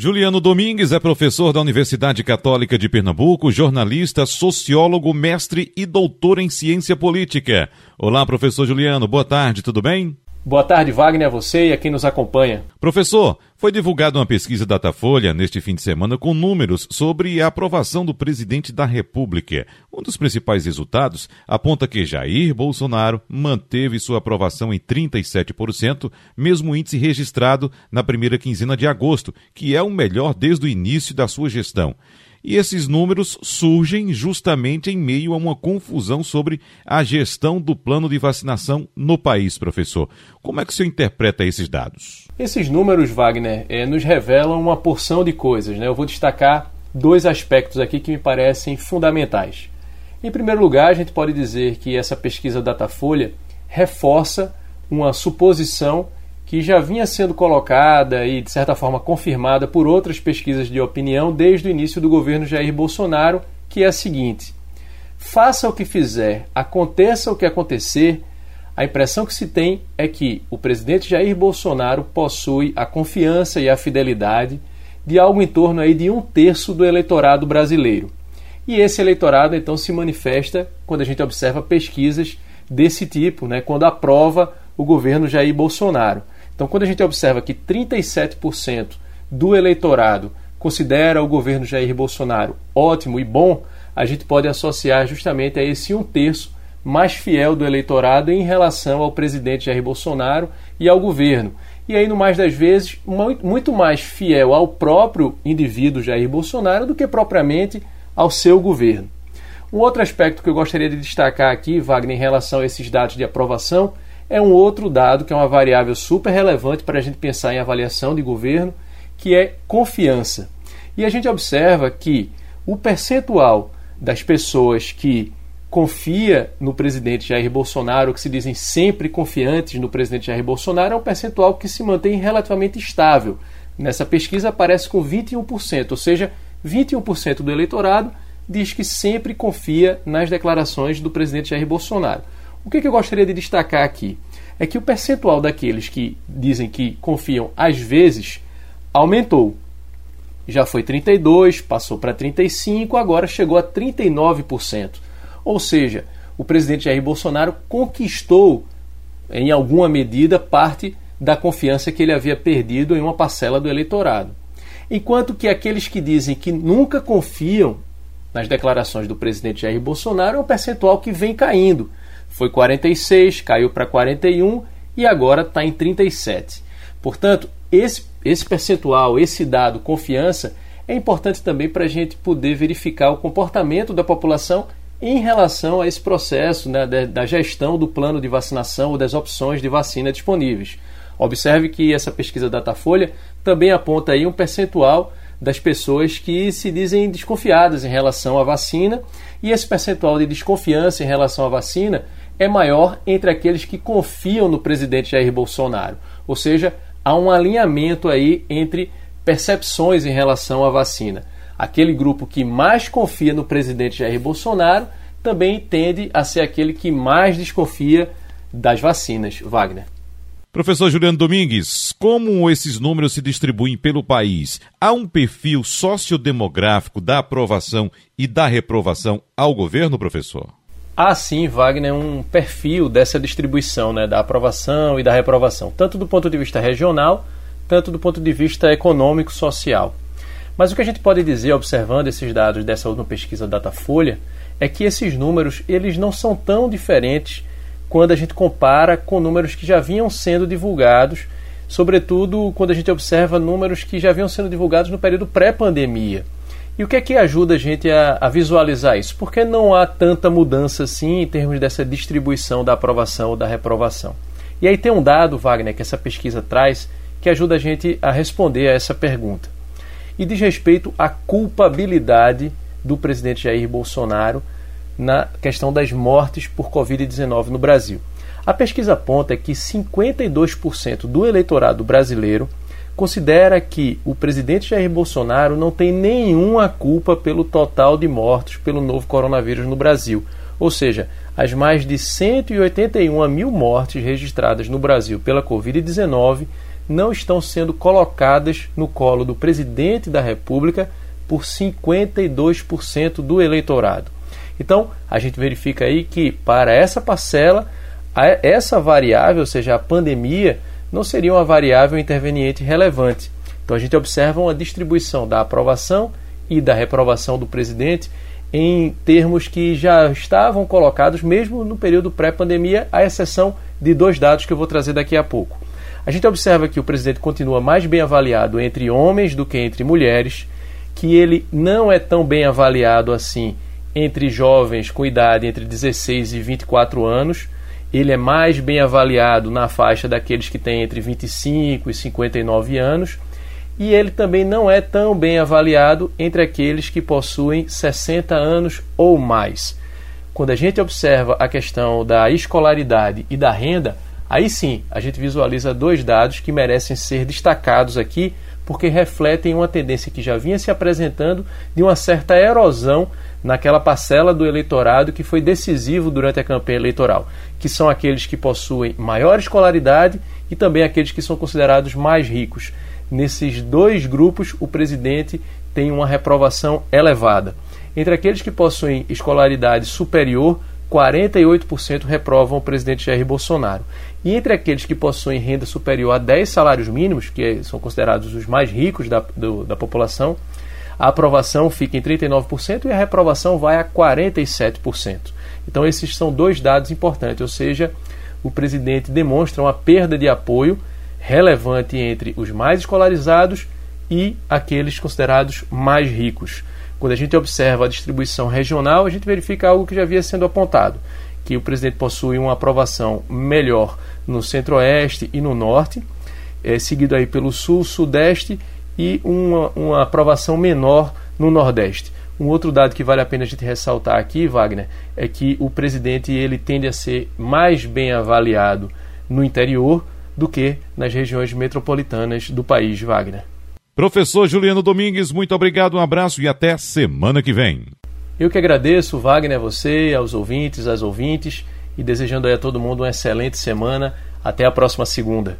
Juliano Domingues é professor da Universidade Católica de Pernambuco, jornalista, sociólogo, mestre e doutor em ciência política. Olá, professor Juliano, boa tarde, tudo bem? Boa tarde, Wagner, a você e a quem nos acompanha. Professor, foi divulgada uma pesquisa Datafolha neste fim de semana com números sobre a aprovação do presidente da República. Um dos principais resultados aponta que Jair Bolsonaro manteve sua aprovação em 37%, mesmo índice registrado na primeira quinzena de agosto, que é o melhor desde o início da sua gestão. E esses números surgem justamente em meio a uma confusão sobre a gestão do plano de vacinação no país, professor. Como é que o senhor interpreta esses dados? Esses números, Wagner, é, nos revelam uma porção de coisas. Né? Eu vou destacar dois aspectos aqui que me parecem fundamentais. Em primeiro lugar, a gente pode dizer que essa pesquisa Datafolha reforça uma suposição que já vinha sendo colocada e, de certa forma, confirmada por outras pesquisas de opinião desde o início do governo Jair Bolsonaro, que é a seguinte: faça o que fizer, aconteça o que acontecer, a impressão que se tem é que o presidente Jair Bolsonaro possui a confiança e a fidelidade de algo em torno aí de um terço do eleitorado brasileiro. E esse eleitorado então se manifesta quando a gente observa pesquisas desse tipo, né, quando aprova o governo Jair Bolsonaro. Então, quando a gente observa que 37% do eleitorado considera o governo Jair Bolsonaro ótimo e bom, a gente pode associar justamente a esse um terço mais fiel do eleitorado em relação ao presidente Jair Bolsonaro e ao governo. E aí, no mais das vezes, muito mais fiel ao próprio indivíduo Jair Bolsonaro do que propriamente ao seu governo. Um outro aspecto que eu gostaria de destacar aqui, Wagner, em relação a esses dados de aprovação, é um outro dado que é uma variável super relevante para a gente pensar em avaliação de governo, que é confiança. E a gente observa que o percentual das pessoas que confia no presidente Jair Bolsonaro, que se dizem sempre confiantes no presidente Jair Bolsonaro, é um percentual que se mantém relativamente estável. Nessa pesquisa aparece com 21%, ou seja, 21% do eleitorado diz que sempre confia nas declarações do presidente Jair Bolsonaro. O que, que eu gostaria de destacar aqui? É que o percentual daqueles que dizem que confiam às vezes aumentou. Já foi 32, passou para 35, agora chegou a 39%. Ou seja, o presidente Jair Bolsonaro conquistou em alguma medida parte da confiança que ele havia perdido em uma parcela do eleitorado. Enquanto que aqueles que dizem que nunca confiam nas declarações do presidente Jair Bolsonaro é um percentual que vem caindo foi 46, caiu para 41 e agora está em 37. Portanto, esse, esse percentual, esse dado, confiança, é importante também para a gente poder verificar o comportamento da população em relação a esse processo né, da, gestão do plano de vacinação ou das opções de vacina disponíveis. Observe que essa pesquisa Datafolha também aponta aí um percentual das pessoas que se dizem desconfiadas em relação à vacina, e esse percentual de desconfiança em relação à vacina é maior entre aqueles que confiam no presidente Jair Bolsonaro. Ou seja, há um alinhamento aí entre percepções em relação à vacina. Aquele grupo que mais confia no presidente Jair Bolsonaro também tende a ser aquele que mais desconfia das vacinas. Wagner. Professor Juliano Domingues, como esses números se distribuem pelo país? Há um perfil sociodemográfico da aprovação e da reprovação ao governo, professor? Há sim, Wagner, um perfil dessa distribuição, né, da aprovação e da reprovação, tanto do ponto de vista regional, tanto do ponto de vista econômico social. Mas o que a gente pode dizer, observando esses dados dessa última pesquisa Datafolha, é que esses números eles não são tão diferentes quando a gente compara com números que já vinham sendo divulgados, sobretudo quando a gente observa números que já vinham sendo divulgados no período pré-pandemia. E o que é que ajuda a gente a, a, visualizar isso? Porque não há tanta mudança assim em termos dessa distribuição da aprovação ou da reprovação. E aí tem um dado, Wagner, que essa pesquisa traz, que ajuda a gente a responder a essa pergunta. E diz respeito à culpabilidade do presidente Jair Bolsonaro na questão das mortes por Covid-19 no Brasil. A pesquisa aponta que 52% do eleitorado brasileiro considera que o presidente Jair Bolsonaro não tem nenhuma culpa pelo total de mortos pelo novo coronavírus no Brasil. Ou seja, as mais de 181 mil mortes registradas no Brasil pela Covid-19 não estão sendo colocadas no colo do presidente da República por 52% do eleitorado. Então, a gente verifica aí que para essa parcela, essa variável, ou seja, a pandemia, não seria uma variável interveniente relevante. Então, a gente observa uma distribuição da aprovação e da reprovação do presidente em termos que já estavam colocados mesmo no período pré-pandemia, à exceção de dois dados que eu vou trazer daqui a pouco. A gente observa que o presidente continua mais bem avaliado entre homens do que entre mulheres, que ele não é tão bem avaliado assim entre jovens com idade entre 16 e 24 anos. Ele é mais bem avaliado na faixa daqueles que têm entre 25 e 59 anos e ele também não é tão bem avaliado entre aqueles que possuem 60 anos ou mais. Quando a gente observa a questão da escolaridade e da renda, aí sim a gente visualiza dois dados que merecem ser destacados aqui, porque refletem uma tendência que já vinha se apresentando de uma certa erosão naquela parcela do eleitorado que foi decisivo durante a campanha eleitoral, que são aqueles que possuem maior escolaridade e também aqueles que são considerados mais ricos. Nesses dois grupos, o presidente tem uma reprovação elevada. Entre aqueles que possuem escolaridade superior, 48% reprovam o presidente Jair Bolsonaro. E entre aqueles que possuem renda superior a 10 salários mínimos, que são considerados os mais ricos da, do, da população, a aprovação fica em 39% e a reprovação vai a 47%. Então, esses são dois dados importantes, ou seja, o presidente demonstra uma perda de apoio relevante entre os mais escolarizados e aqueles considerados mais ricos. Quando a gente observa a distribuição regional, a gente verifica algo que já havia sendo apontado, que o presidente possui uma aprovação melhor no centro-oeste e no norte, é, seguido aí pelo sul, sudeste e uma, uma aprovação menor no nordeste. Um outro dado que vale a pena a gente ressaltar aqui, Wagner, é que o presidente ele tende a ser mais bem avaliado no interior do que nas regiões metropolitanas do país, Wagner. Professor Juliano Domingues, muito obrigado, um abraço e até semana que vem. Eu que agradeço, Wagner, a você, aos ouvintes, às ouvintes, e desejando a todo mundo uma excelente semana. Até a próxima segunda.